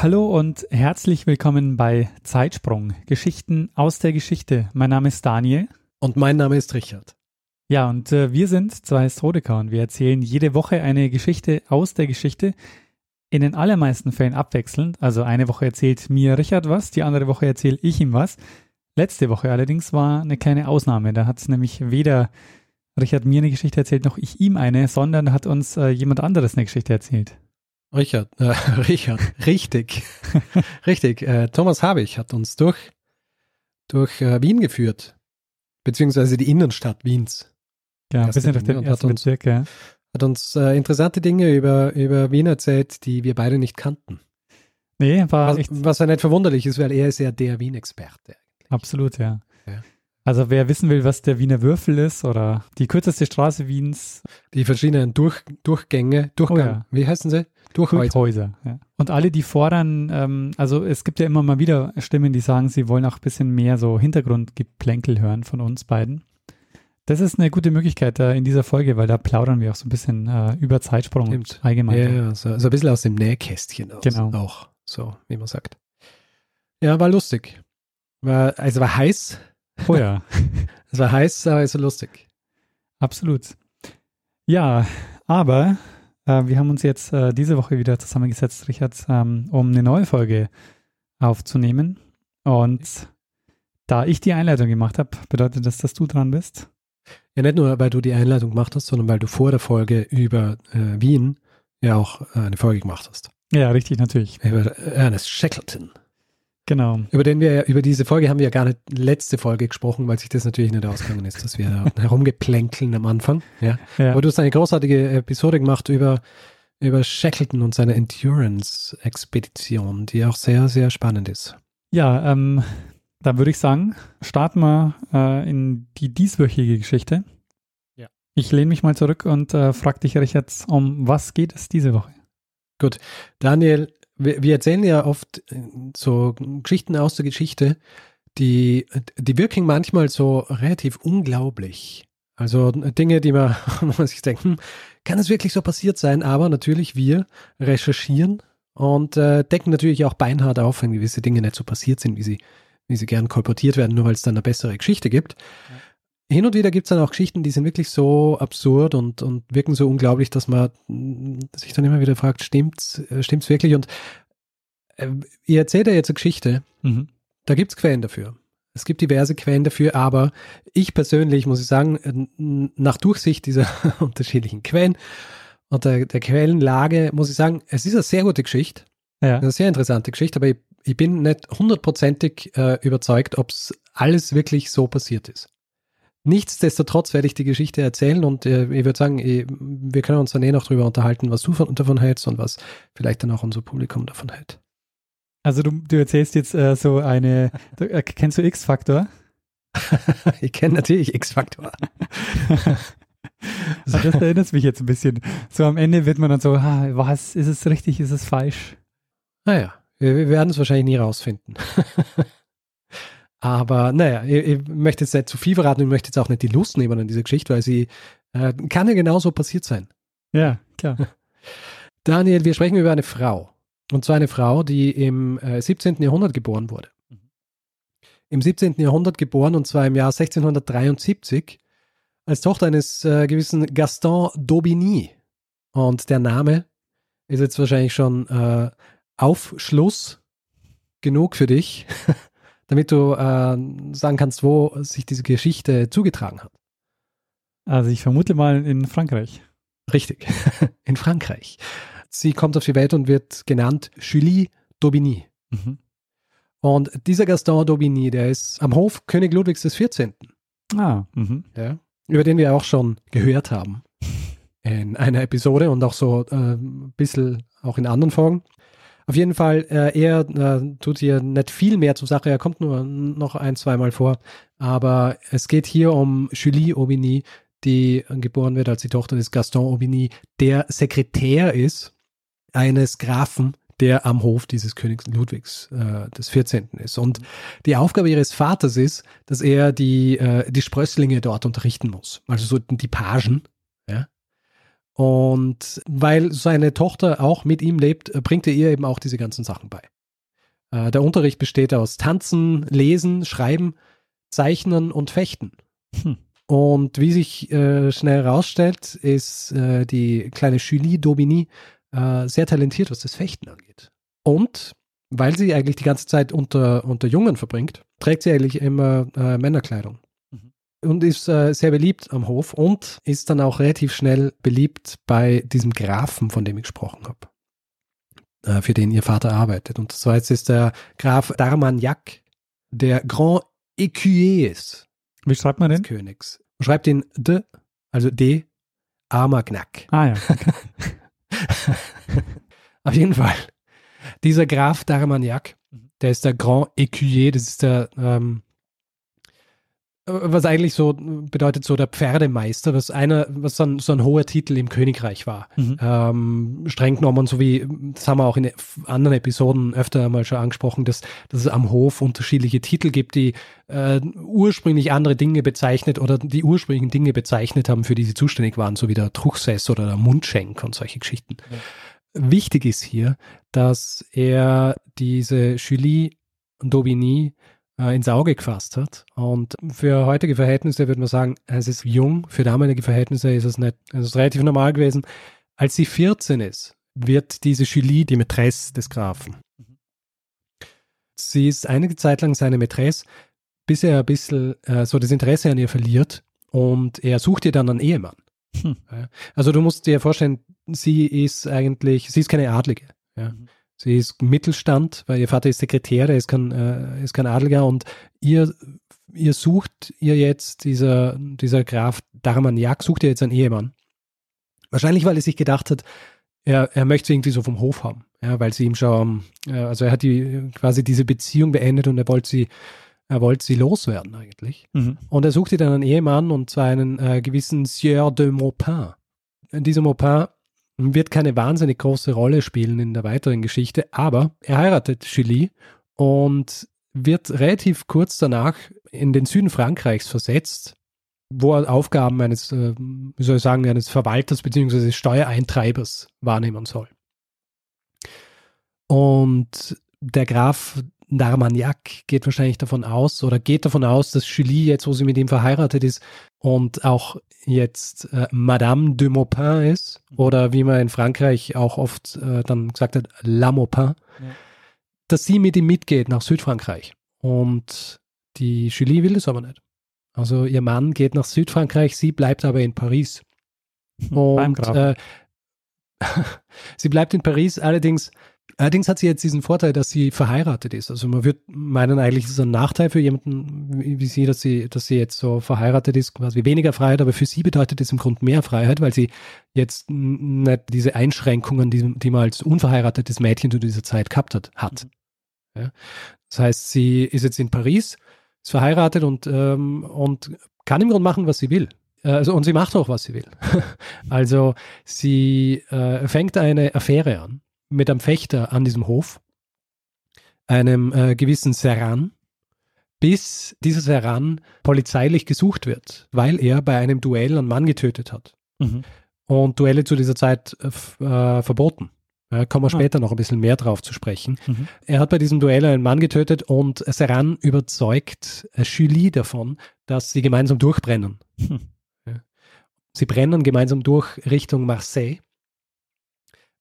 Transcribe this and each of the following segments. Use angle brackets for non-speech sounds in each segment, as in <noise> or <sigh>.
Hallo und herzlich willkommen bei Zeitsprung, Geschichten aus der Geschichte. Mein Name ist Daniel. Und mein Name ist Richard. Ja, und äh, wir sind zwei Historiker und wir erzählen jede Woche eine Geschichte aus der Geschichte. In den allermeisten Fällen abwechselnd. Also eine Woche erzählt mir Richard was, die andere Woche erzähle ich ihm was. Letzte Woche allerdings war eine kleine Ausnahme. Da hat nämlich weder Richard mir eine Geschichte erzählt, noch ich ihm eine, sondern hat uns äh, jemand anderes eine Geschichte erzählt. Richard, äh, <laughs> Richard, richtig, <laughs> richtig. Äh, Thomas Habich hat uns durch, durch äh, Wien geführt, beziehungsweise die Innenstadt Wiens. Ja, ein bisschen durch den ersten uns, Bezirk, ja. Hat uns äh, interessante Dinge über, über Wien erzählt, die wir beide nicht kannten. Nee, war was, echt. Was ja nicht verwunderlich ist, weil er ist ja der Wien-Experte. Absolut, ja. Ja. Also wer wissen will, was der Wiener Würfel ist oder die kürzeste Straße Wiens, Die verschiedenen Durch, Durchgänge, Durchgang, Oh ja. wie heißen sie? Durchhäuser. Häuser. Ja. Und alle, die fordern, ähm, also es gibt ja immer mal wieder Stimmen, die sagen, sie wollen auch ein bisschen mehr so Hintergrundgeplänkel hören von uns beiden. Das ist eine gute Möglichkeit äh, in dieser Folge, weil da plaudern wir auch so ein bisschen äh, über Zeitsprung und Stimmt. allgemein. Ja, ja, so, so ein bisschen aus dem Nähkästchen aus. Genau. Auch, so, wie man sagt. Ja, war lustig. War, also war heiß. Oh ja, <laughs> Es war heiß, aber es war lustig. absolut. Ja, aber wir haben uns jetzt äh, diese Woche wieder zusammengesetzt, Richard, ähm, um eine neue Folge aufzunehmen. Und da ich die Einleitung gemacht habe, bedeutet das, dass du dran bist. Ja, nicht nur, weil du die Einleitung gemacht hast, sondern weil du vor der Folge über äh, Wien ja auch äh, eine Folge gemacht hast. Ja, richtig, natürlich. Über Ernest Shackleton. Genau. Über den wir, über diese Folge haben wir ja gar nicht letzte Folge gesprochen, weil sich das natürlich nicht ausgegangen ist, dass wir da <laughs> herumgeplänkeln am Anfang. Ja. Ja. Aber du hast eine großartige Episode gemacht über, über Shackleton und seine Endurance-Expedition, die auch sehr, sehr spannend ist. Ja, ähm, dann würde ich sagen, starten wir äh, in die dieswöchige Geschichte. Ja. Ich lehne mich mal zurück und äh, frage dich, Richard, um was geht es diese Woche? Daniel, wir, wir erzählen ja oft äh, so Geschichten aus der Geschichte, die, die wirken manchmal so relativ unglaublich. Also Dinge, die man, <laughs> man sich hm, kann es wirklich so passiert sein? Aber natürlich wir recherchieren und äh, decken natürlich auch beinhart auf, wenn gewisse Dinge nicht so passiert sind, wie sie, wie sie gern kolportiert werden, nur weil es dann eine bessere Geschichte gibt. Hin und wieder gibt es dann auch Geschichten, die sind wirklich so absurd und, und wirken so unglaublich, dass man mm, sich dann immer wieder fragt, stimmt's, äh, stimmt's wirklich? Und äh, ihr erzählt ja jetzt eine Geschichte, Mhm. da gibt es Quellen dafür. Es gibt diverse Quellen dafür, aber ich persönlich muss ich sagen, nach Durchsicht dieser <laughs> unterschiedlichen Quellen und der, der Quellenlage muss ich sagen, es ist eine sehr gute Geschichte, Ja, eine sehr interessante Geschichte, aber ich, ich bin nicht hundertprozentig äh, überzeugt, ob es alles wirklich so passiert ist. Nichtsdestotrotz werde ich die Geschichte erzählen und äh, ich würde sagen, ich, wir können uns dann eh noch darüber unterhalten, was du von, davon hältst und was vielleicht dann auch unser Publikum davon hält. also du, du erzählst jetzt äh, so eine, du, äh, kennst du X-Faktor? <laughs> ich kenne natürlich X-Faktor. <laughs> Ah, Das erinnert mich jetzt ein bisschen. So am Ende wird man dann so, ah, was, ist es richtig, ist es falsch? Naja, wir, wir werden es wahrscheinlich nie rausfinden. <laughs> Aber naja, ich, ich möchte jetzt nicht zu viel verraten, ich möchte jetzt auch nicht die Lust nehmen an dieser Geschichte, weil sie äh, kann ja genauso passiert sein. Ja, klar. <laughs> Daniel, wir sprechen über eine Frau. Und zwar eine Frau, die im äh, 17. Jahrhundert geboren wurde. Im 17. Jahrhundert geboren und zwar im Jahr 1673 als Tochter eines äh, gewissen Gaston d'Aubigny. Und der Name ist jetzt wahrscheinlich schon äh, Aufschluss genug für dich, <laughs> damit du äh, sagen kannst, wo sich diese Geschichte zugetragen hat. Also ich vermute mal in Frankreich. Richtig, <laughs> in Frankreich. Sie kommt auf die Welt und wird genannt Julie d'Aubigny. Mhm. Und dieser Gaston d'Aubigny, der ist am Hof König Ludwigs XIV., Ah, mhm. ja, über den wir auch schon gehört haben <laughs> in einer Episode und auch so äh, ein bisschen auch in anderen Folgen. Auf jeden Fall, äh, er äh, tut hier nicht viel mehr zur Sache, er kommt nur noch ein, zweimal vor, aber es geht hier um Julie Aubigny, die geboren wird als die Tochter des Gaston Aubigny, der Sekretär ist eines Grafen, der am Hof dieses Königs Ludwigs äh, des 14. ist. Und die Aufgabe ihres Vaters ist, dass er die, äh, die Sprösslinge dort unterrichten muss. Also so die Pagen. Und weil seine Tochter auch mit ihm lebt, bringt er ihr eben auch diese ganzen Sachen bei. Äh, der Unterricht besteht aus Tanzen, Lesen, Schreiben, Zeichnen und Fechten. Hm. Und wie sich äh, schnell herausstellt, ist äh, die kleine Julie Daubigny äh, sehr talentiert, was das Fechten angeht. Und weil sie eigentlich die ganze Zeit unter, unter Jungen verbringt, trägt sie eigentlich immer äh, Männerkleidung. Und ist äh, sehr beliebt am Hof und ist dann auch relativ schnell beliebt bei diesem Grafen, von dem ich gesprochen habe, äh, für den ihr Vater arbeitet. Und zwar jetzt ist der Graf d'Armagnac, der Grand Écuyer ist. Wie schreibt man den? Königs. Man schreibt den D, also D, Armagnac. Ah ja. Okay. <laughs> Auf jeden Fall. Dieser Graf d'Armagnac, mhm. der ist der Grand Écuyer, das ist der, ähm, was eigentlich so bedeutet, so der Pferdemeister, was einer, was so ein, so ein hoher Titel im Königreich war. Mhm. Ähm, streng genommen, so wie, das haben wir auch in anderen Episoden öfter einmal schon angesprochen, dass, dass es am Hof unterschiedliche Titel gibt, die äh, ursprünglich andere Dinge bezeichnet oder die ursprünglichen Dinge bezeichnet haben, für die sie zuständig waren, so wie der Truchsess oder der Mundschenk und solche Geschichten. Ja. Wichtig ist hier, dass er diese Julie Daubigny äh, ins Auge gefasst hat. Und für heutige Verhältnisse würde man sagen, es ist jung. Für damalige Verhältnisse ist es nicht, es ist relativ normal gewesen. Als sie 14 ist, wird diese Julie die Mätresse des Grafen. Sie ist einige Zeit lang seine Mätresse, bis er ein bisschen äh, so das Interesse an ihr verliert und er sucht ihr dann einen Ehemann. Hm. Also du musst dir vorstellen, sie ist eigentlich, sie ist keine Adlige. Ja. Mhm. Sie ist Mittelstand, weil ihr Vater ist Sekretär, er ist kein, äh, ist kein Adliger und ihr, ihr sucht ihr jetzt, dieser, dieser Graf Darmagnac, sucht ihr jetzt einen Ehemann. Wahrscheinlich, weil er sich gedacht hat, er, er möchte sie irgendwie so vom Hof haben, ja, weil sie ihm schon, äh, also er hat die, quasi diese Beziehung beendet und er wollte sie, er wollte sie loswerden eigentlich. Mhm. Und er suchte dann einen Ehemann und zwar einen äh, gewissen Sieur de Maupin. Dieser Maupin wird keine wahnsinnig große Rolle spielen in der weiteren Geschichte, aber er heiratet Julie und wird relativ kurz danach in den Süden Frankreichs versetzt, wo er Aufgaben eines, äh, wie soll ich sagen, eines Verwalters bzw. Steuereintreibers wahrnehmen soll. Und der Graf D'Armagnac geht wahrscheinlich davon aus oder geht davon aus, dass Julie jetzt, wo sie mit ihm verheiratet ist und auch jetzt äh, Madame de Maupin ist mhm. oder wie man in Frankreich auch oft äh, dann gesagt hat, La Maupin, ja. dass sie mit ihm mitgeht nach Südfrankreich. Und die Julie will das aber nicht. Also ihr Mann geht nach Südfrankreich, sie bleibt aber in Paris. <laughs> Und äh, <laughs> sie bleibt in Paris, allerdings Allerdings hat sie jetzt diesen Vorteil, dass sie verheiratet ist. Also man würde meinen, eigentlich ist es ein Nachteil für jemanden wie sie, dass sie, dass sie jetzt so verheiratet ist, quasi weniger Freiheit, aber für sie bedeutet es im Grunde mehr Freiheit, weil sie jetzt nicht diese Einschränkungen, die, die man als unverheiratetes Mädchen zu dieser Zeit gehabt hat, hat. Mhm. Ja? Das heißt, sie ist jetzt in Paris, ist verheiratet und, ähm, und kann im Grunde machen, was sie will. Also, und sie macht auch, was sie will. <laughs> also sie äh, fängt eine Affäre an mit einem Fechter an diesem Hof, einem äh, gewissen Serran, bis dieser Serran polizeilich gesucht wird, weil er bei einem Duell einen Mann getötet hat. Mhm. Und Duelle zu dieser Zeit äh, äh verboten. Da kommen wir ah. später noch ein bisschen mehr drauf zu sprechen. Mhm. Er hat bei diesem Duell einen Mann getötet und Serran überzeugt äh, Julie davon, dass sie gemeinsam durchbrennen. Mhm. Sie brennen gemeinsam durch Richtung Marseille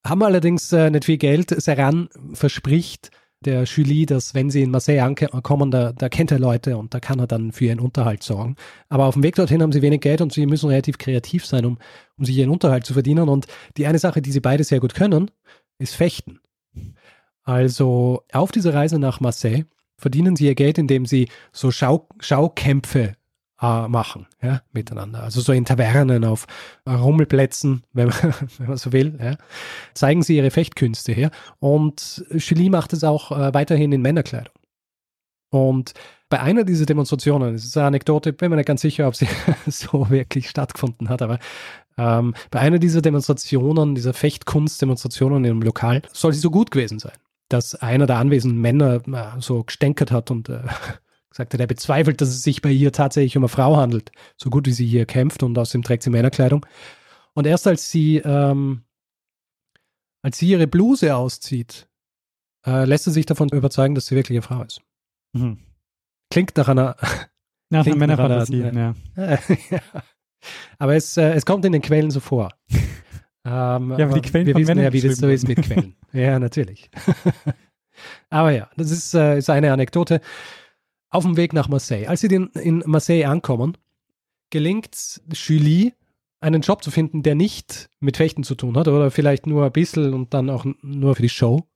haben allerdings äh, nicht viel Geld. Seran verspricht der Julie, dass wenn sie in Marseille ankommen, da, da kennt er Leute und da kann er dann für ihren Unterhalt sorgen. Aber auf dem Weg dorthin haben sie wenig Geld und sie müssen relativ kreativ sein, um, um sich ihren Unterhalt zu verdienen. Und die eine Sache, die sie beide sehr gut können, ist Fechten. Also auf dieser Reise nach Marseille verdienen sie ihr Geld, indem sie so Schau Schaukämpfe äh, machen, ja, miteinander. Also so in Tavernen, auf Rummelplätzen, <laughs> wenn man, wenn man so will, ja, zeigen sie ihre Fechtkünste her. Und Julie macht es auch äh, weiterhin in Männerkleidung. Und bei einer dieser Demonstrationen, das ist eine Anekdote, bin mir nicht ganz sicher, ob sie <laughs> so wirklich stattgefunden hat, aber ähm, bei einer dieser Demonstrationen, dieser Fechtkunstdemonstrationen im Lokal, soll sie so gut gewesen sein, dass einer der anwesenden Männer äh, so gestänkert hat und äh, gesagt hat, er bezweifelt, dass es sich bei ihr tatsächlich um eine Frau handelt, so gut wie sie hier kämpft und außerdem trägt sie Männerkleidung. Und erst als sie, ähm, als sie ihre Bluse auszieht, äh, lässt er sich davon überzeugen, dass sie wirklich eine Frau ist. Mhm. Klingt nach einer. Nach einer Männerfantasie, ja. <laughs> ja. Aber es, äh, es kommt in den Quellen so vor. <laughs> ähm, ja, aber die Quellen wir wissen Männern ja, wie das so ist mit Quellen. <laughs> ja, natürlich. aber ja, das ist, äh, ist eine Anekdote. Auf dem Weg nach Marseille. Als sie in Marseille ankommen, gelingt Julie, einen Job zu finden, der nicht mit Fechten zu tun hat oder vielleicht nur ein bisschen und dann auch nur für die Show.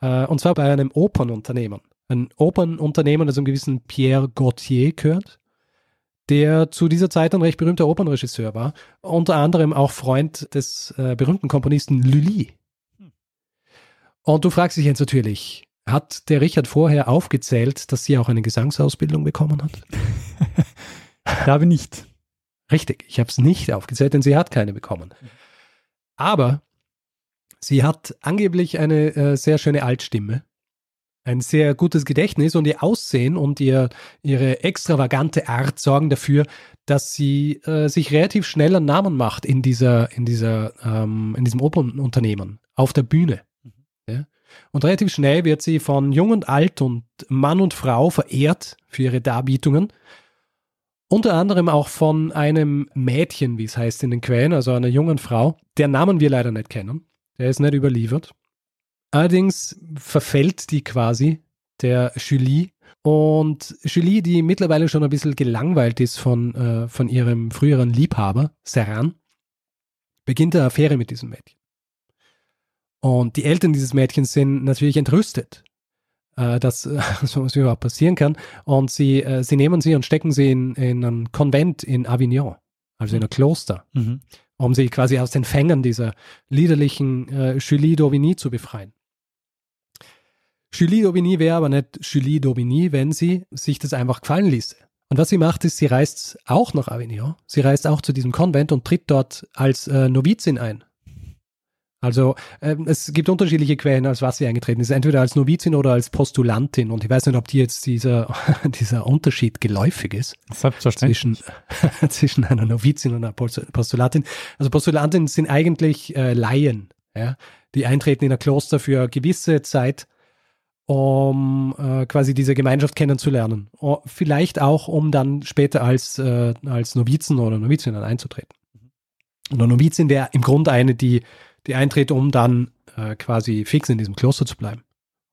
Äh, und zwar bei einem Opernunternehmen. Ein Opernunternehmen, das einem gewissen Pierre Gauthier gehört der zu dieser Zeit ein recht berühmter Opernregisseur war, unter anderem auch Freund des äh, berühmten Komponisten Lully. Hm. Und du fragst dich jetzt natürlich, hat der Richard vorher aufgezählt, dass sie auch eine Gesangsausbildung bekommen hat? <laughs> ich glaube nicht. Richtig, ich habe es nicht aufgezählt, denn sie hat keine bekommen. Aber sie hat angeblich eine äh, sehr schöne Altstimme ein sehr gutes Gedächtnis und ihr Aussehen und ihr, ihre extravagante Art sorgen dafür, dass sie äh, sich relativ schnell einen Namen macht in dieser, in dieser, ähm, in diesem Opernunternehmen, auf der Bühne. Und relativ schnell wird sie von Jung und Alt und Mann und Frau verehrt für ihre Darbietungen. Unter anderem auch von einem Mädchen, wie es heißt in den Quellen, also einer jungen Frau, deren Namen wir leider nicht kennen. Der ist nicht überliefert. Allerdings verfällt die quasi der Julie. Und Julie, die mittlerweile schon ein bisschen gelangweilt ist von, äh, von ihrem früheren Liebhaber, Serran, beginnt eine Affäre mit diesem Mädchen. Und die Eltern dieses Mädchens sind natürlich entrüstet, äh, dass <laughs> äh, sowas überhaupt passieren kann. Und sie, äh, sie nehmen sie und stecken sie in, in ein Konvent in Avignon, also in ein Kloster. Mhm um sie quasi aus den Fängen dieser liederlichen äh, Julie d'Aubigny zu befreien. Julie d'Aubigny wäre aber nicht Julie d'Aubigny, wenn sie sich das einfach gefallen ließe. Und was sie macht, ist, sie reist auch nach Avignon. Sie reist auch zu diesem Konvent und tritt dort als äh, Novizin ein. Also äh, es gibt unterschiedliche Quellen, als was sie eingetreten ist. Entweder als Novizin oder als Postulantin. Und ich weiß nicht, ob dir jetzt dieser, <laughs> dieser Unterschied geläufig ist. Zwischen, <laughs> zwischen einer Novizin und einer Postulatin. Also Postulantin sind eigentlich äh, Laien, ja, die eintreten in ein Kloster für eine gewisse Zeit um äh, quasi diese Gemeinschaft kennenzulernen. O vielleicht auch, um dann später als, äh, als Novizen oder Novizinnen einzutreten. Und eine Novizin wäre im Grunde eine, die, die eintritt, um dann äh, quasi fix in diesem Kloster zu bleiben,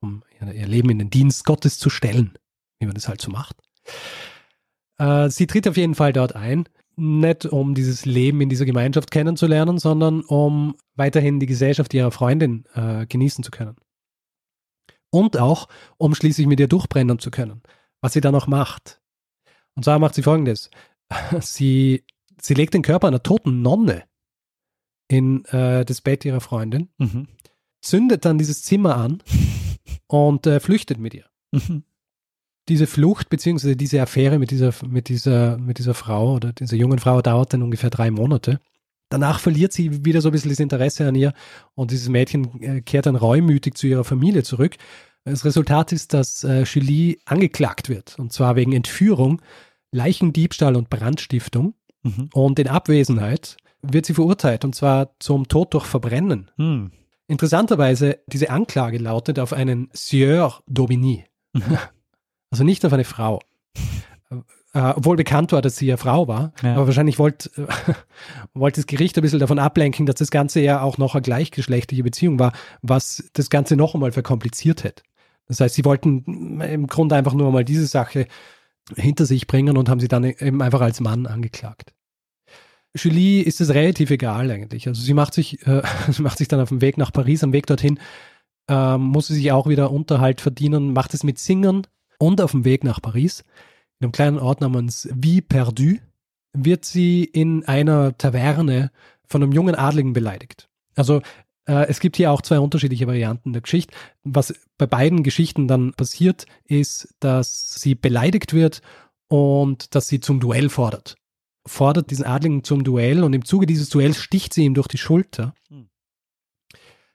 um ihr, Leben in den Dienst Gottes zu stellen, wie man das halt so macht. Äh, sie tritt auf jeden Fall dort ein, nicht um dieses Leben in dieser Gemeinschaft kennenzulernen, sondern um weiterhin die Gesellschaft ihrer Freundin äh, genießen zu können und auch, um schließlich mit ihr durchbrennen zu können, was sie dann auch macht. Und zwar macht sie folgendes. <laughs> Sie, sie legt den Körper einer toten Nonne in äh, das Bett ihrer Freundin, mhm. zündet dann dieses Zimmer an <laughs> und äh, flüchtet mit ihr. Mhm. Diese Flucht bzw. diese Affäre mit dieser, mit, dieser, mit dieser Frau oder dieser jungen Frau dauert dann ungefähr drei Monate. Danach verliert sie wieder so ein bisschen das Interesse an ihr und dieses Mädchen äh, kehrt dann reumütig zu ihrer Familie zurück. Das Resultat ist, dass äh, Julie angeklagt wird und zwar wegen Entführung, Leichendiebstahl und Brandstiftung. Mhm. Und in Abwesenheit wird sie verurteilt und zwar zum Tod durch Verbrennen. Mhm. Interessanterweise, diese Anklage lautet auf einen Sieur d'Aubigny. Mhm. <laughs> Also nicht auf eine Frau. Äh, obwohl bekannt war, dass sie eine Frau war. Ja. Aber wahrscheinlich <laughs> wollte äh, wollt das Gericht ein bisschen davon ablenken, dass das Ganze ja auch noch eine gleichgeschlechtliche Beziehung war, was das Ganze noch einmal verkompliziert hätte. Das heißt, sie wollten im Grunde einfach nur mal diese Sache hinter sich bringen und haben sie dann eben einfach als Mann angeklagt. Julie ist es relativ egal eigentlich. Also sie macht sich, äh, <laughs> sie macht sich dann auf dem Weg nach Paris, am Weg dorthin, ähm, muss sie sich auch wieder Unterhalt verdienen, macht es mit Singern und auf dem Weg nach Paris in einem kleinen Ort namens Vie Perdu, wird sie in einer Taverne von einem jungen Adligen beleidigt. Also äh, es gibt hier auch zwei unterschiedliche Varianten der Geschichte. Was bei beiden Geschichten dann passiert, ist, dass sie beleidigt wird und dass sie zum Duell fordert. Fordert diesen Adligen zum Duell und im Zuge dieses Duells sticht sie ihm durch die Schulter. Hm.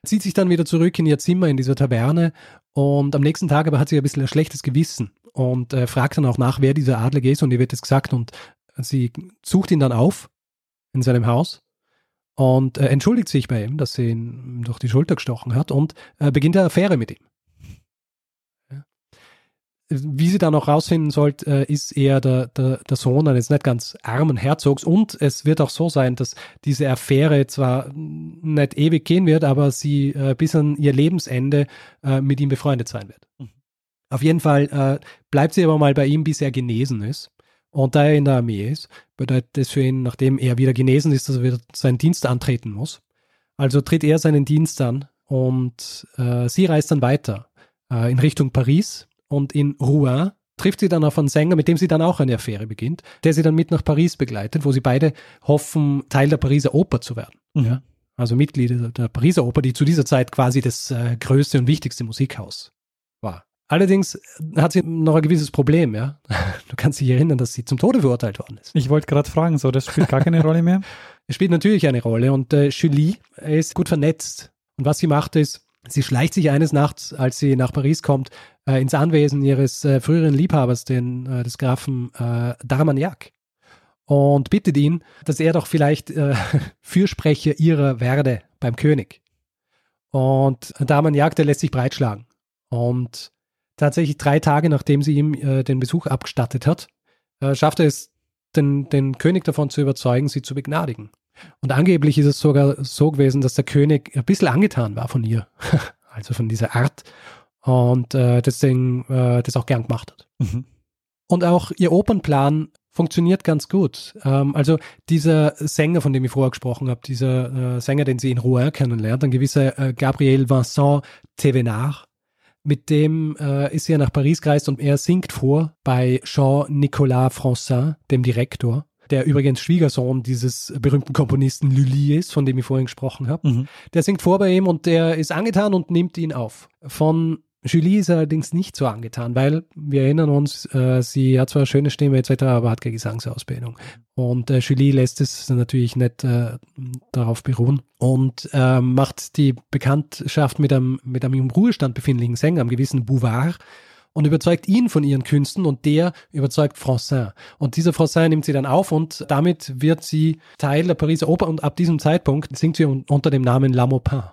Zieht sich dann wieder zurück in ihr Zimmer in dieser Taverne und am nächsten Tag aber hat sie ein bisschen ein schlechtes Gewissen und äh, fragt dann auch nach, wer dieser Adlige ist und ihr wird es gesagt und sie sucht ihn dann auf in seinem Haus und äh, entschuldigt sich bei ihm, dass sie ihn durch die Schulter gestochen hat und äh, beginnt eine Affäre mit ihm. Wie sie dann auch rausfinden sollte, äh, ist er der, der, der, Sohn eines nicht ganz armen Herzogs und es wird auch so sein, dass diese Affäre zwar nicht ewig gehen wird, aber sie äh, bis an ihr Lebensende äh, mit ihm befreundet sein wird. Mhm. Auf jeden Fall äh, bleibt sie aber mal bei ihm, bis er genesen ist. Und da er in der Armee ist, bedeutet das für ihn, nachdem er wieder genesen ist, dass er wieder seinen Dienst antreten muss. Also tritt er seinen Dienst an und sie reist dann weiter in Richtung Paris und in Rouen trifft sie dann auf einen Sänger, mit dem sie dann auch eine Affäre beginnt, der sie dann mit nach Paris begleitet, wo sie beide hoffen, Teil der Pariser Oper zu werden. Mhm. Ja? Also Mitglieder der Pariser Oper, die zu dieser Zeit quasi das äh, größte und wichtigste Musikhaus war. Allerdings hat sie noch ein gewisses Problem, ja. <laughs> Du kannst dich erinnern, dass sie zum Tode verurteilt worden ist. Ich wollte gerade fragen, so, das spielt gar keine <laughs> Rolle mehr? Es spielt natürlich eine Rolle und äh, Julie ist gut vernetzt. Und was sie macht ist, sie schleicht sich eines Nachts, als sie nach Paris kommt, äh, ins Anwesen ihres äh, früheren Liebhabers, den, äh, des Grafen äh, Darmagnac, und bittet ihn, dass er doch vielleicht äh, <laughs> Fürsprecher ihrer werde beim König. Und Darmagnac, der lässt sich breitschlagen. Und tatsächlich drei Tage nachdem sie ihm äh, den Besuch abgestattet hat, äh, schafft er es, den, den König davon zu überzeugen, sie zu begnadigen. Und angeblich ist es sogar so gewesen, dass der König ein bisschen angetan war von ihr, <laughs> also von dieser Art, und äh, deswegen äh, das auch gern gemacht hat. Mhm. Und auch ihr Opernplan funktioniert ganz gut. Ähm, also dieser Sänger, von dem ich vorher gesprochen habe, dieser äh, Sänger, den sie in Rouen kennenlernt, ein gewisser äh, Gabriel Vincent Thévenard, mit dem äh, ist er nach Paris gereist und er singt vor bei Jean-Nicolas Francin, dem Direktor, der übrigens Schwiegersohn dieses berühmten Komponisten Lully ist, von dem ich vorhin gesprochen habe. Mhm. Der singt vor bei ihm und der ist angetan und nimmt ihn auf. Von Julie ist allerdings nicht so angetan, weil wir erinnern uns, äh, sie hat zwar eine schöne Stimme etc., aber hat keine Gesangsausbildung. Und äh, Julie lässt es natürlich nicht äh, darauf beruhen und äh, macht die Bekanntschaft mit einem, mit einem im Ruhestand befindlichen Sänger, einem gewissen Bouvard, und überzeugt ihn von ihren Künsten und der überzeugt Francin. Und dieser Francin nimmt sie dann auf und damit wird sie Teil der Pariser Oper und ab diesem Zeitpunkt singt sie unter dem Namen La Maupin.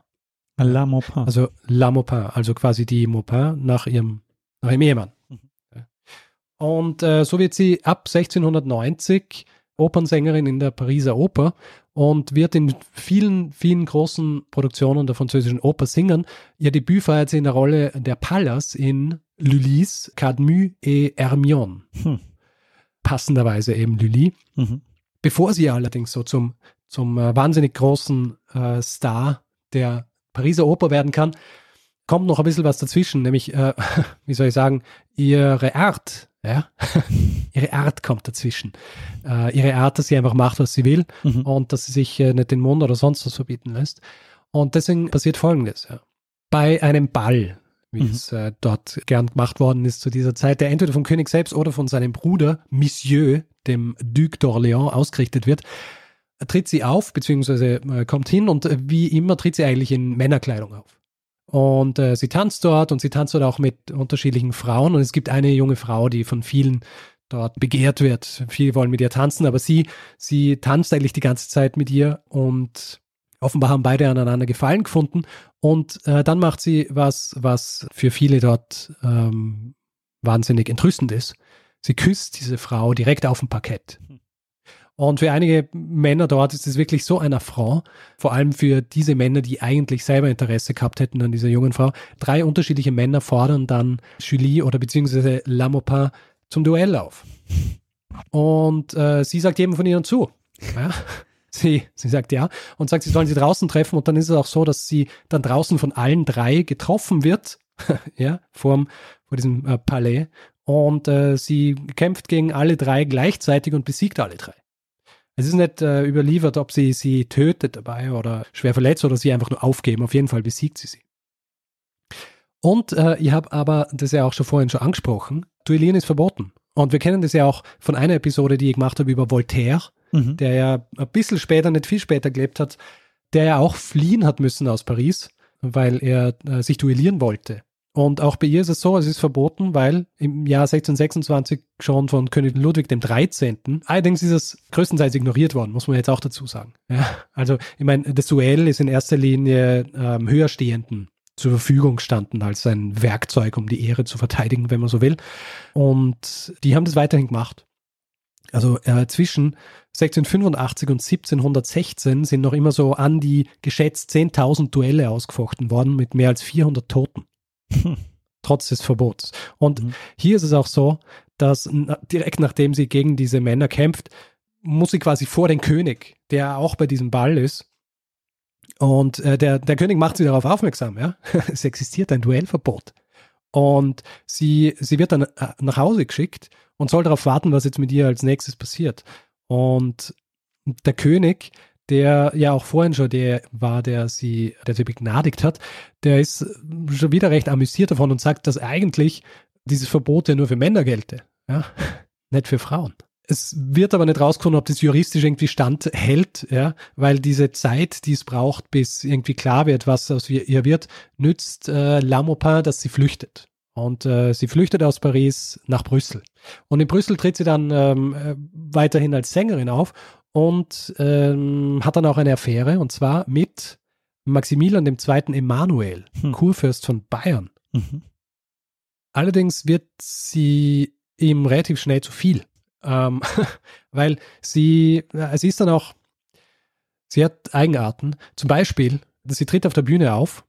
La Maupin. Also La Maupin, also quasi die Maupin nach ihrem, nach ihrem Ehemann. Mhm. Und äh, so wird sie ab 1690 Opernsängerin in der Pariser Oper und wird in vielen, vielen großen Produktionen der französischen Oper singen. Ihr Debüt feiert sie in der Rolle der Pallas in Lully's Cadmus et Hermione. Hm. Passenderweise eben Lully. Mhm. Bevor sie allerdings so zum, zum äh, wahnsinnig großen äh, Star der Pariser Oper werden kann, kommt noch ein bisschen was dazwischen, nämlich, äh, <laughs> wie soll ich sagen, ihre Art. Ja? <laughs> ihre Art kommt dazwischen. Äh, ihre Art, dass sie einfach macht, was sie will mhm. und dass sie sich äh, nicht den Mund oder sonst was verbieten lässt. Und deswegen passiert Folgendes. Ja. Bei einem Ball, wie mhm. es äh, dort gern gemacht worden ist zu dieser Zeit, der entweder vom König selbst oder von seinem Bruder, Monsieur, dem Duc d'Orléans, ausgerichtet wird, tritt sie auf, beziehungsweise äh, kommt hin und äh, wie immer tritt sie eigentlich in Männerkleidung auf. Und äh, sie tanzt dort und sie tanzt dort auch mit unterschiedlichen Frauen. Und es gibt eine junge Frau, die von vielen dort begehrt wird. Viele wollen mit ihr tanzen, aber sie, sie tanzt eigentlich die ganze Zeit mit ihr und offenbar haben beide aneinander Gefallen gefunden. Und äh, dann macht sie was, was für viele dort ähm, wahnsinnig entrüstend ist. Sie küsst diese Frau direkt auf dem Parkett. Und für einige Männer dort ist es wirklich so ein Affront, vor allem für diese Männer, die eigentlich selber Interesse gehabt hätten an dieser jungen Frau. Drei unterschiedliche Männer fordern dann Julie oder beziehungsweise Lamopin zum Duell auf. Und äh, sie sagt jedem von ihnen zu. Ja? <laughs> Sie, sie sagt ja und sagt, sie sollen sie draußen treffen und dann ist es auch so, dass sie dann draußen von allen drei getroffen wird, <laughs> ja, vor, vor diesem äh, Palais Und äh, sie kämpft gegen alle drei gleichzeitig und besiegt alle drei. Es ist nicht äh, überliefert, ob sie sie tötet dabei oder schwer verletzt oder sie einfach nur aufgeben. Auf jeden Fall besiegt sie sie. Und äh, ich habe aber das ja auch schon vorhin schon angesprochen, Duellieren ist verboten. Und wir kennen das ja auch von einer Episode, die ich gemacht habe über Voltaire, mhm. der ja ein bisschen später, nicht viel später gelebt hat, der ja auch fliehen hat müssen aus Paris, weil er äh, sich duellieren wollte. Und auch bei ihr ist es so, es ist verboten, weil im Jahr 1626 schon von König Ludwig dem 13. Allerdings ist es größtenteils ignoriert worden, muss man jetzt auch dazu sagen. Ja, also ich meine, das Duell ist in erster Linie ähm, höherstehenden zur Verfügung gestanden als ein Werkzeug, um die Ehre zu verteidigen, wenn man so will. Und die haben das weiterhin gemacht. Also äh, zwischen 1685 und 1716 sind noch immer so an die geschätzt 10.000 Duelle ausgefochten worden mit mehr als 400 Toten. Trotz des Verbots. Und mhm. hier ist es auch so, dass direkt nachdem sie gegen diese Männer kämpft, muss sie quasi vor den König, der auch bei diesem Ball ist, und äh, der, der König macht sie darauf aufmerksam, ja. <laughs> es existiert ein Duellverbot. Und sie, sie wird dann äh, nach Hause geschickt und soll darauf warten, was jetzt mit ihr als nächstes passiert. Und der König, der ja auch vorhin schon der war, der sie, der sie begnadigt hat, der ist schon wieder recht amüsiert davon und sagt, dass eigentlich dieses Verbot ja nur für Männer gelte, ja, <laughs> nicht für Frauen. Es wird aber nicht rauskommen, ob das juristisch irgendwie standhält, ja, weil diese Zeit, die es braucht, bis irgendwie klar wird, was aus ihr wird, nützt äh, Lamopin, dass sie flüchtet. Und äh, sie flüchtet aus Paris nach Brüssel. Und in Brüssel tritt sie dann ähm, äh, weiterhin als Sängerin auf und ähm, hat dann auch eine Affäre, und zwar mit Maximilian II. Emanuel, hm. Kurfürst von Bayern. Mhm. Allerdings wird sie ihm relativ schnell zu viel. Ähm, <laughs> weil sie, sie ist dann auch, sie hat Eigenarten. Zum Beispiel, sie tritt auf der Bühne auf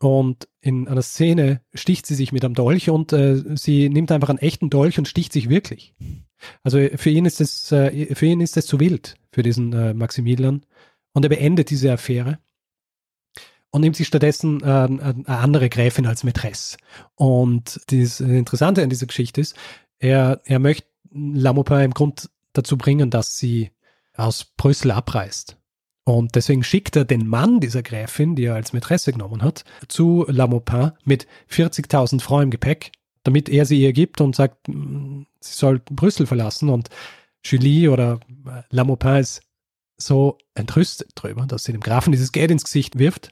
und in einer Szene sticht sie sich mit einem Dolch und äh, sie nimmt einfach einen echten Dolch und sticht sich wirklich. Also für ihn ist es, äh, für ihn ist es zu wild, für diesen äh, Maximilian. Und er beendet diese Affäre und nimmt sich stattdessen äh, eine andere Gräfin als Mätresse. Und das Interessante an dieser Geschichte ist, er, er möchte Lamopin im Grund dazu bringen, dass sie aus Brüssel abreist. Und deswegen schickt er den Mann dieser Gräfin, die er als Mätresse genommen hat, zu Lamopin mit 40.000 Francs im Gepäck, damit er sie ihr gibt und sagt, sie soll Brüssel verlassen. Und Julie oder äh, Lamopin ist so entrüstet drüber, dass sie dem Grafen dieses Geld ins Gesicht wirft,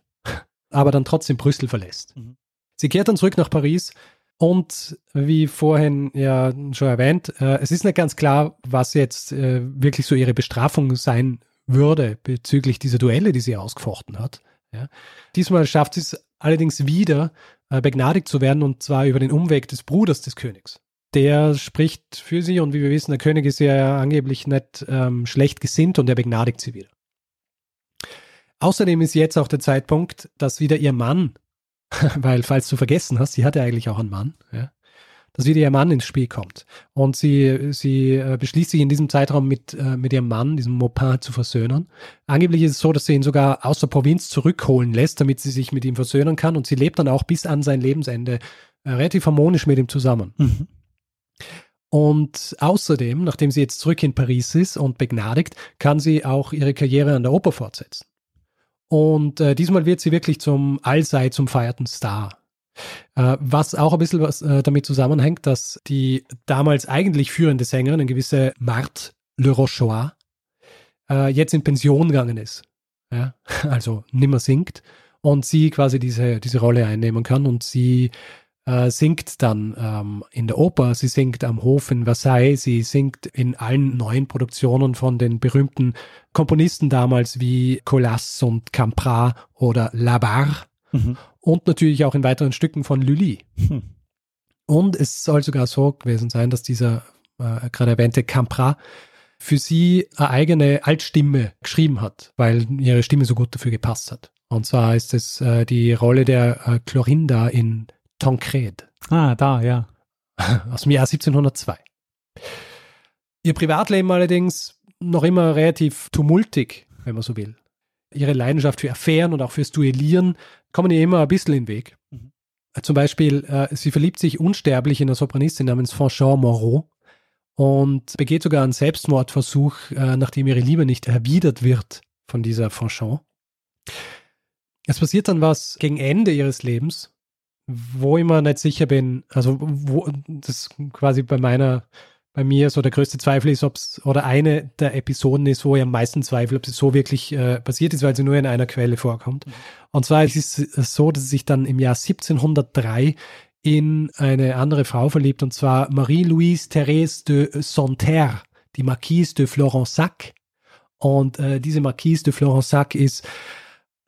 aber dann trotzdem Brüssel verlässt. Mhm. Sie kehrt dann zurück nach Paris und wie vorhin ja schon erwähnt, äh, es ist nicht ganz klar, was jetzt äh, wirklich so ihre Bestrafung sein würde bezüglich dieser Duelle, die sie ausgefochten hat. Ja. Diesmal schafft sie es allerdings wieder, begnadigt zu werden und zwar über den Umweg des Bruders des Königs. Der spricht für sie und wie wir wissen, der König ist ja angeblich nicht ähm, schlecht gesinnt und er begnadigt sie wieder. Außerdem ist jetzt auch der Zeitpunkt, dass wieder ihr Mann <laughs> weil falls du vergessen hast, sie hatte eigentlich auch einen Mann, ja, dass wieder ihr Mann ins Spiel kommt. Und sie, sie äh, beschließt sich in diesem Zeitraum mit, äh, mit ihrem Mann, diesem Maupin, zu versöhnen. Angeblich ist es so, dass sie ihn sogar aus der Provinz zurückholen lässt, damit sie sich mit ihm versöhnen kann. Und sie lebt dann auch bis an sein Lebensende äh, relativ harmonisch mit ihm zusammen. Mhm. Und außerdem, nachdem sie jetzt zurück in Paris ist und begnadigt, kann sie auch ihre Karriere an der Oper fortsetzen. Und äh, diesmal wird sie wirklich zum allseits umfeierten Star. Äh, was auch ein bisschen was äh, damit zusammenhängt, dass die damals eigentlich führende Sängerin, eine gewisse Marthe Le Rochois, äh, jetzt in Pension gegangen ist. Ja? <laughs> Also nimmer singt und sie quasi diese, diese Rolle einnehmen kann und sie äh, singt dann ähm, in der Oper, sie singt am Hof in Versailles, sie singt in allen neuen Produktionen von den berühmten Komponisten damals wie Colas und Campra oder Labarre mhm. und natürlich auch in weiteren Stücken von Lully. Mhm. Und es soll sogar so gewesen sein, dass dieser äh, gerade erwähnte Campra für sie eine eigene Altstimme geschrieben hat, weil ihre Stimme so gut dafür gepasst hat. Und zwar ist es äh, die Rolle der äh, Clorinda in Tancred. Ah, da, ja. <laughs> Aus dem Jahr 1702. Ihr Privatleben allerdings noch immer relativ tumultig, wenn man so will. Ihre Leidenschaft für Affären und auch fürs Duellieren kommen ihr immer ein bisschen in den Weg. Mhm. zum Beispiel, äh, sie verliebt sich unsterblich in eine Sopranistin namens Fanchon Moreau und begeht sogar einen Selbstmordversuch, äh, nachdem ihre Liebe nicht erwidert wird von dieser Fanchon. Es passiert dann was gegen Ende ihres Lebens, wo ich mir nicht sicher bin, also wo das quasi bei meiner, bei mir so der größte Zweifel ist, ob es oder eine der Episoden ist, wo ich am meisten zweifle, ob es so wirklich äh, passiert ist, weil sie nur in einer Quelle vorkommt. Mhm. Und zwar ist es so, dass sie sich dann im Jahr 1703 in eine andere Frau verliebt, und zwar Marie-Louise Thérèse de Santerre, die Marquise de Florensac. Und äh, diese Marquise de Florensac ist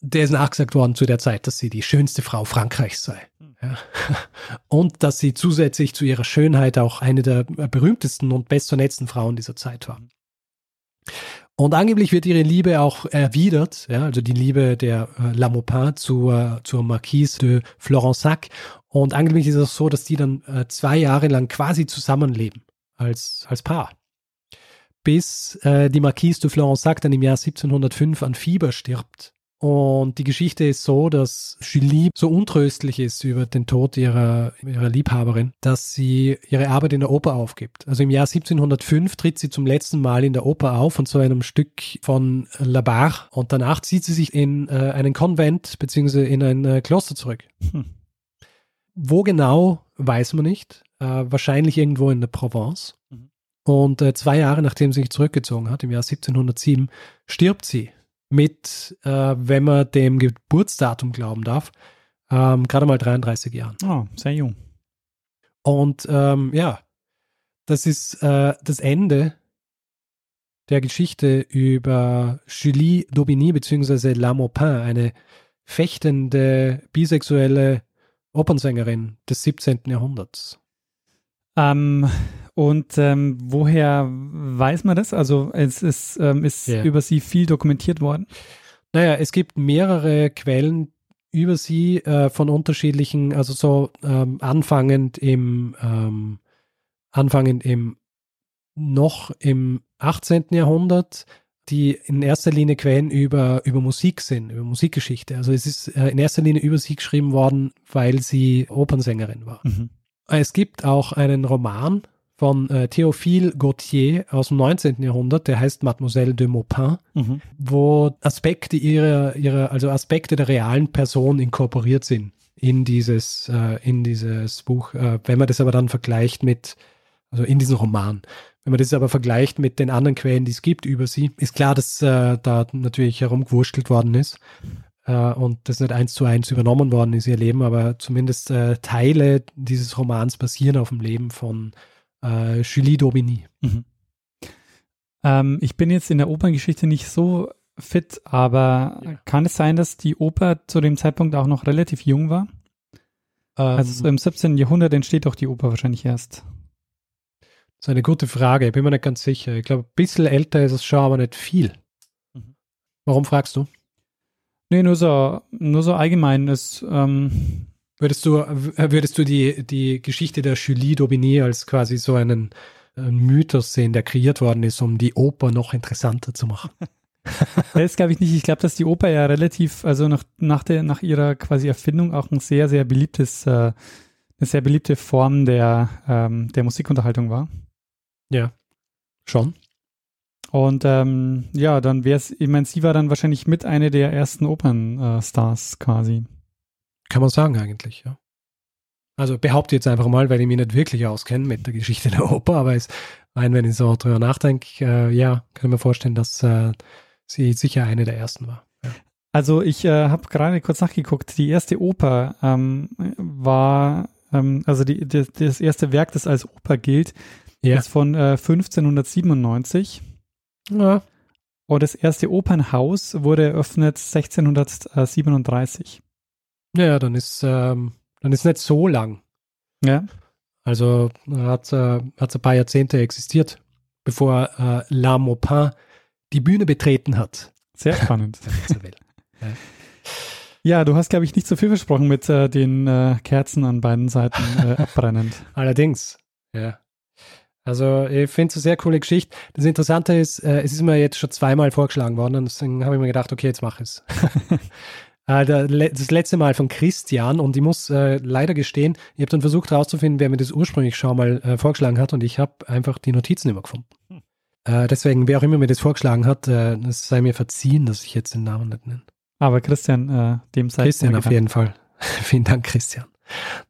der ist nachgesagt worden zu der Zeit, dass sie die schönste Frau Frankreichs sei. Hm. <laughs> Und dass sie zusätzlich zu ihrer Schönheit auch eine der berühmtesten und bestvernetzten Frauen dieser Zeit war. Und angeblich wird ihre Liebe auch erwidert, ja, also die Liebe der äh, Lamopin zur, zur Marquise de Florensac. Und angeblich ist es so, dass die dann äh, zwei Jahre lang quasi zusammenleben als, als Paar. Bis äh, die Marquise de Florensac dann im Jahr 1705 an Fieber stirbt und die Geschichte ist so, dass Julie so untröstlich ist über den Tod ihrer, ihrer Liebhaberin, dass sie ihre Arbeit in der Oper aufgibt. Also im Jahr 1705 tritt sie zum letzten Mal in der Oper auf und so einem Stück von La Barre. Und danach zieht sie sich in äh, einen Konvent bzw. in ein äh, Kloster zurück. Hm. Wo genau, weiß man nicht. Äh, wahrscheinlich irgendwo in der Provence. Mhm. Und äh, zwei Jahre nachdem sie sich zurückgezogen hat, im Jahr 1707, stirbt sie mit, äh, wenn man dem Geburtsdatum glauben darf, ähm, gerade mal 33 Jahren. Oh, sehr jung. Und ähm, ja, das ist äh, das Ende der Geschichte über Julie Daubigny bzw. La Maupin, eine fechtende, bisexuelle Opernsängerin des 17. Jahrhunderts. Ähm, und ähm, woher weiß man das? Also es ist, ähm, ist yeah. über sie viel dokumentiert worden. Naja, es gibt mehrere Quellen über sie äh, von unterschiedlichen, also so ähm, anfangend im ähm, anfangend im noch im 18. Jahrhundert, die in erster Linie Quellen über, über Musik sind, über Musikgeschichte. Also es ist äh, in erster Linie über sie geschrieben worden, weil sie Opernsängerin war. Mhm. Es gibt auch einen Roman von äh, Théophile Gautier aus dem 19. Jahrhundert, der heißt Mademoiselle de Maupin, mhm. wo Aspekte ihrer, ihrer, also Aspekte der realen Person inkorporiert sind in dieses, äh, in dieses Buch. Äh, wenn man das aber dann vergleicht mit, also in diesem Roman, wenn man das aber vergleicht mit den anderen Quellen, die es gibt über sie, ist klar, dass äh, da natürlich herumgewurschtelt worden ist äh, und das nicht eins zu eins übernommen worden ist, ihr Leben, aber zumindest äh, Teile dieses Romans basieren auf dem Leben von äh, Julie Daubigny. Mhm. Ähm, ich bin jetzt in der Operngeschichte nicht so fit, aber ja. kann es sein, dass die Oper zu dem Zeitpunkt auch noch relativ jung war? Ähm, also so im 17. Jahrhundert entsteht doch die Oper wahrscheinlich erst. Das ist eine gute Frage, ich bin mir nicht ganz sicher. Ich glaube, ein bisschen älter ist es schon, aber nicht viel. Mhm. Warum fragst du? Nee, nur so, nur so allgemein. ist. ähm, Würdest du, würdest du die, die Geschichte der Julie Daubigny als quasi so einen, einen Mythos sehen, der kreiert worden ist, um die Oper noch interessanter zu machen? <laughs> das glaube ich nicht. Ich glaube, dass die Oper ja relativ, also nach, nach, der, nach ihrer quasi Erfindung auch ein sehr, sehr beliebtes, äh, eine sehr beliebte Form der, ähm, der Musikunterhaltung war. Ja, schon. Und ähm, ja, dann wäre es, ich meine, sie war dann wahrscheinlich mit einer der ersten Opernstars quasi. Kann man sagen eigentlich, ja. Also behaupte jetzt einfach mal, weil ich mich nicht wirklich auskenne mit der Geschichte <laughs> der Oper, aber es, rein, wenn ich so drüber nachdenke, äh, ja, kann ich mir vorstellen, dass äh, sie sicher eine der ersten war. Ja. Also ich äh, habe gerade kurz nachgeguckt, die erste Oper ähm, war, ähm, also die, die, das erste Werk, das als Oper gilt, ja. ist von 1597. Äh, ja. Und das erste Opernhaus wurde eröffnet 1637. Ja, dann ist ähm, dann ist nicht so lang. Ja. Also hat äh, hat ein paar Jahrzehnte existiert, bevor äh, La Maupin die Bühne betreten hat. Sehr spannend. <laughs> ja. ja. du hast, glaube ich, nicht so viel versprochen mit äh, den äh, Kerzen an beiden Seiten äh, <laughs> abbrennend. Allerdings, ja. Also ich finde es eine sehr coole Geschichte. Das Interessante ist, äh, es ist mir jetzt schon zweimal vorgeschlagen worden und deswegen habe ich mir gedacht, okay, jetzt mach es. <laughs> Äh, das letzte Mal von Christian und ich muss äh, leider gestehen, ich habe dann versucht herauszufinden, wer mir das ursprünglich schon mal äh, vorgeschlagen hat und ich habe einfach die Notizen immer gefunden. Hm. Äh, deswegen, wer auch immer mir das vorgeschlagen hat, es sei mir verziehen, dass ich jetzt den Namen nicht nenne. Aber Christian, dem sei Christian auf jeden Fall. <laughs> Vielen Dank, Christian.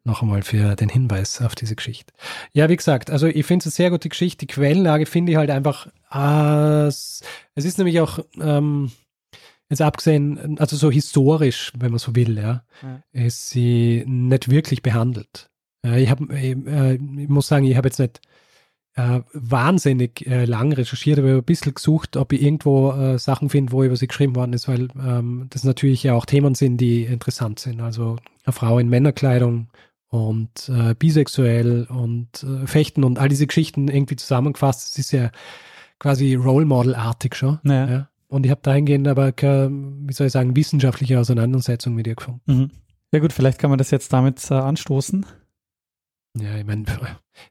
Noch einmal für den Hinweis auf diese Geschichte. Ja, wie gesagt, also ich finde es eine sehr gute Geschichte. Die Quellenlage finde ich halt einfach, es ist nämlich auch, ähm, jetzt abgesehen, also so historisch, wenn man so will, ja, ja. ist sie nicht wirklich behandelt. Ich, hab, ich, äh, ich muss sagen, ich habe jetzt nicht äh, wahnsinnig äh, lang recherchiert, aber ein bisschen gesucht, ob ich irgendwo äh, Sachen finde, wo über sie geschrieben worden ist, weil ähm, das natürlich ja auch Themen sind, die interessant sind. Also eine Frau in Männerkleidung und äh, bisexuell und äh, Fechten und all diese Geschichten irgendwie zusammengefasst. Es ist ja quasi Role Model-artig schon. Ja. ja. Und ich habe dahingehend aber keine, wie soll ich sagen, wissenschaftliche Auseinandersetzung mit ihr gefunden. Mhm. Ja gut, vielleicht kann man das jetzt damit äh, anstoßen. Ja, ich meine,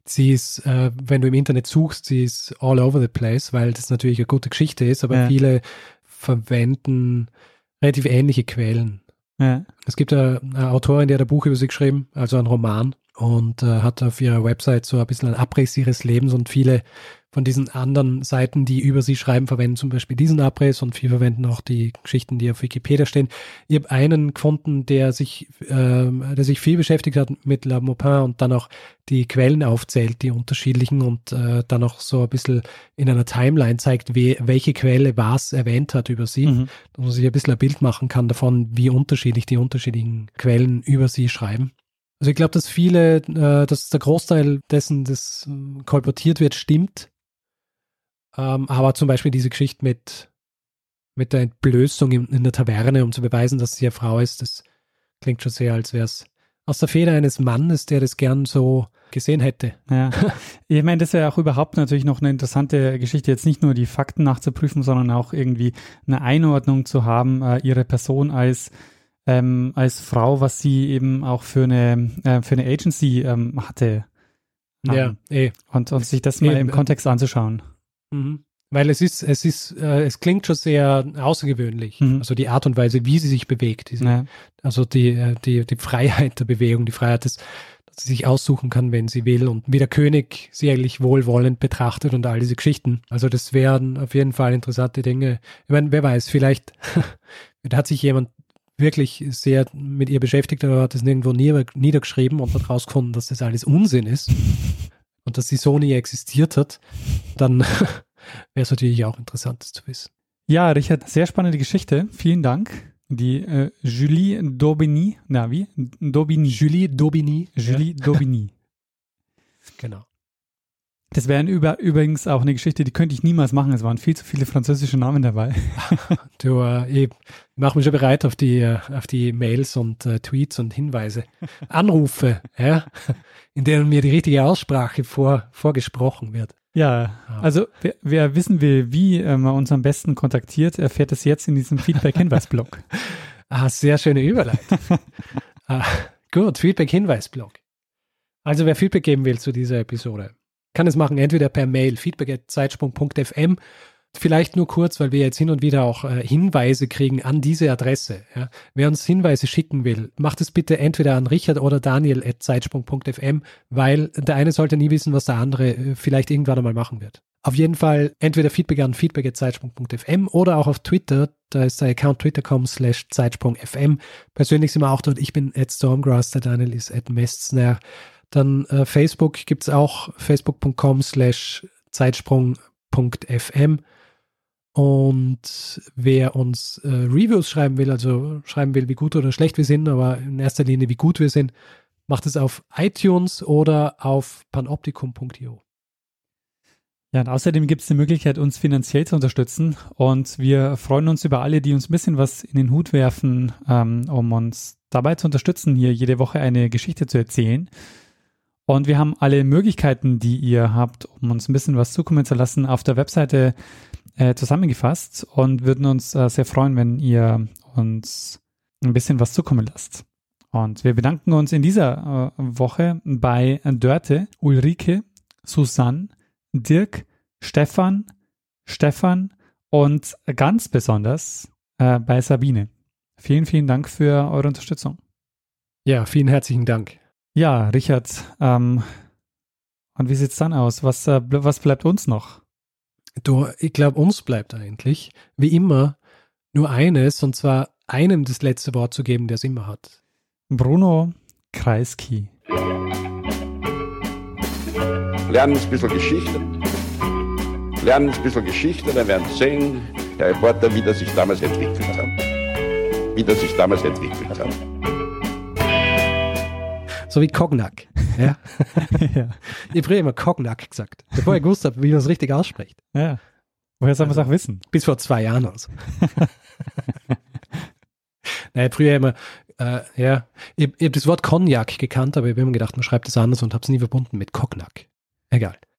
sie ist, äh, wenn du im Internet suchst, sie ist all over the place, weil das natürlich eine gute Geschichte ist, aber ja. viele verwenden relativ ähnliche Quellen. Ja. Es gibt eine, eine, Autorin, die hat ein Buch über sie geschrieben, also ein Roman, und äh, hat auf ihrer Website so ein bisschen einen Abriss ihres Lebens und viele von diesen anderen Seiten, die über sie schreiben, verwenden zum Beispiel diesen Abriss und viele verwenden auch die Geschichten, die auf Wikipedia stehen. Ich habe einen gefunden, der sich, äh, der sich viel beschäftigt hat mit La Maupin und dann auch die Quellen aufzählt, die unterschiedlichen und äh, dann auch so ein bisschen in einer Timeline zeigt, we welche Quelle was erwähnt hat über sie, mhm. dass man sich ein bisschen ein Bild machen kann davon, wie unterschiedlich die unterschiedlichen Quellen über sie schreiben. Also ich glaube, dass viele, äh, dass der Großteil dessen, das äh, kolportiert wird, stimmt. Ähm, aber zum Beispiel diese Geschichte mit, mit der Entblößung in, in, der Taverne, um zu beweisen, dass sie eine Frau ist, das klingt schon sehr, als wäre es aus der Feder eines Mannes, der das gern so gesehen hätte. Ja, <laughs> ich meine, das wäre auch überhaupt natürlich noch eine interessante Geschichte, jetzt nicht nur die Fakten nachzuprüfen, sondern auch irgendwie eine Einordnung zu haben, äh, ihre Person als ähm, als Frau, was sie eben auch für eine äh, für eine Agency ähm, hatte. Ja, eh. Und, und sich das mal eh, im Kontext anzuschauen. Mhm. Weil es ist, es ist, äh, es klingt schon sehr außergewöhnlich. Mhm. Also die Art und Weise, wie sie sich bewegt. Diese, ja. Also die, äh, die, die Freiheit der Bewegung, die Freiheit des, dass sie sich aussuchen kann, wenn sie will und wie der König sie eigentlich wohlwollend betrachtet und all diese Geschichten. Also das wären auf jeden Fall interessante Dinge. Ich meine, wer weiß, vielleicht <laughs> hat sich jemand wirklich sehr mit ihr beschäftigt, aber hat es nirgendwo niedergeschrieben und hat rausgefunden, dass das alles Unsinn ist <laughs> und dass sie so nie existiert hat, dann <laughs> wäre es natürlich auch interessant, das zu wissen. Ja, Richard, sehr spannende Geschichte. Vielen Dank. Die äh, Julie Daubigny, na wie? Daubigny. Julie Daubigny. Julie ja. Daubigny. <laughs> genau. Das wäre übrigens auch eine Geschichte, die könnte ich niemals machen. Es waren viel zu viele französische Namen dabei. <laughs> du, äh, ich mache mich schon bereit auf die, äh, auf die Mails und äh, Tweets und Hinweise. <laughs> Anrufe, ja, in denen mir die richtige Aussprache vor, vorgesprochen wird. Ja, also wer, wer wissen will, wie äh, man uns am besten kontaktiert, erfährt es jetzt in diesem Feedback-Hinweis-Blog. <laughs> ah, sehr schöne Überleitung. ah, gut, Feedback-Hinweis-Blog. Also wer Feedback geben will zu dieser Episode, kann es machen, entweder per Mail, feedback.zeitsprung.fm, vielleicht nur kurz, weil wir jetzt hin und wieder auch äh, Hinweise kriegen an diese Adresse. Ja. Wer uns Hinweise schicken will, macht es bitte entweder an Richard oder Daniel at zeitsprung.fm, weil der eine sollte nie wissen, was der andere äh, vielleicht irgendwann einmal machen wird. Auf jeden Fall entweder Feedback an feedback.zeitsprung.fm oder auch auf Twitter. Da ist der Account twitter.com slash zeitsprung.fm. Persönlich sind wir auch dort. Ich bin at Stormgrass, der Daniel ist at Mestner. Dann äh, Facebook gibt es auch facebook.com slash zeitsprung.fm. Und wer uns äh, Reviews schreiben will, also schreiben will, wie gut oder schlecht wir sind, aber in erster Linie, wie gut wir sind, macht es auf iTunes oder auf panoptikum.io. Ja, und außerdem gibt es die Möglichkeit, uns finanziell zu unterstützen. Und wir freuen uns über alle, die uns ein bisschen was in den Hut werfen, ähm, um uns dabei zu unterstützen, hier jede Woche eine Geschichte zu erzählen. Und wir haben alle Möglichkeiten, die ihr habt, um uns ein bisschen was zukommen zu lassen, auf der Webseite äh, zusammengefasst und würden uns äh, sehr freuen, wenn ihr uns ein bisschen was zukommen lasst. Und wir bedanken uns in dieser äh, Woche bei Dörte, Ulrike, Susanne, Dirk, Stefan, Stefan und ganz besonders äh, bei Sabine. vielen, vielen Dank für eure Unterstützung. Ja, vielen herzlichen Dank. Ja, Richard, ähm, und wie sieht's dann aus? Was, äh, was bleibt uns noch? Du, ich glaube, uns bleibt eigentlich, wie immer, nur eines, und zwar einem das letzte Wort zu geben, der es immer hat. Bruno Kreisky. Lernen ein bisschen Geschichte. Lernen ein bisschen Geschichte, dann werden Sie sehen, der Reporter, wie das sich damals entwickelt hat. Wie das sich damals entwickelt hat. So wie Cognac. Ja. <laughs> ja. Ich habe früher immer Cognac gesagt, bevor ich gewusst habe, wie man es richtig ausspricht. ja. Woher soll man es auch wissen? Bis vor zwei Jahren also. <laughs> Nein, früher immer, äh, ja, ich, ich habe das Wort Cognac gekannt, aber ich habe immer gedacht, man schreibt es anders und habe es nie verbunden mit Cognac. Egal.